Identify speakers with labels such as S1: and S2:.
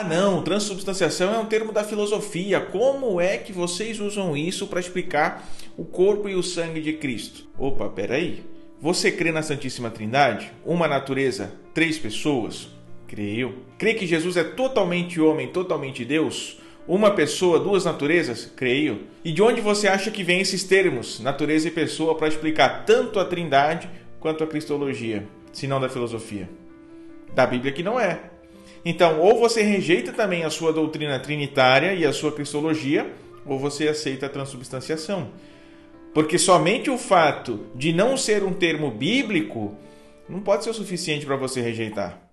S1: Ah, não, transubstanciação é um termo da filosofia. Como é que vocês usam isso para explicar o corpo e o sangue de Cristo? Opa, peraí. Você crê na Santíssima Trindade? Uma natureza, três pessoas? Creio. Crê que Jesus é totalmente homem, totalmente Deus? Uma pessoa, duas naturezas? Creio. E de onde você acha que vêm esses termos, natureza e pessoa, para explicar tanto a Trindade quanto a Cristologia, se não da filosofia? Da Bíblia que não é. Então, ou você rejeita também a sua doutrina trinitária e a sua cristologia, ou você aceita a transubstanciação. Porque somente o fato de não ser um termo bíblico não pode ser o suficiente para você rejeitar.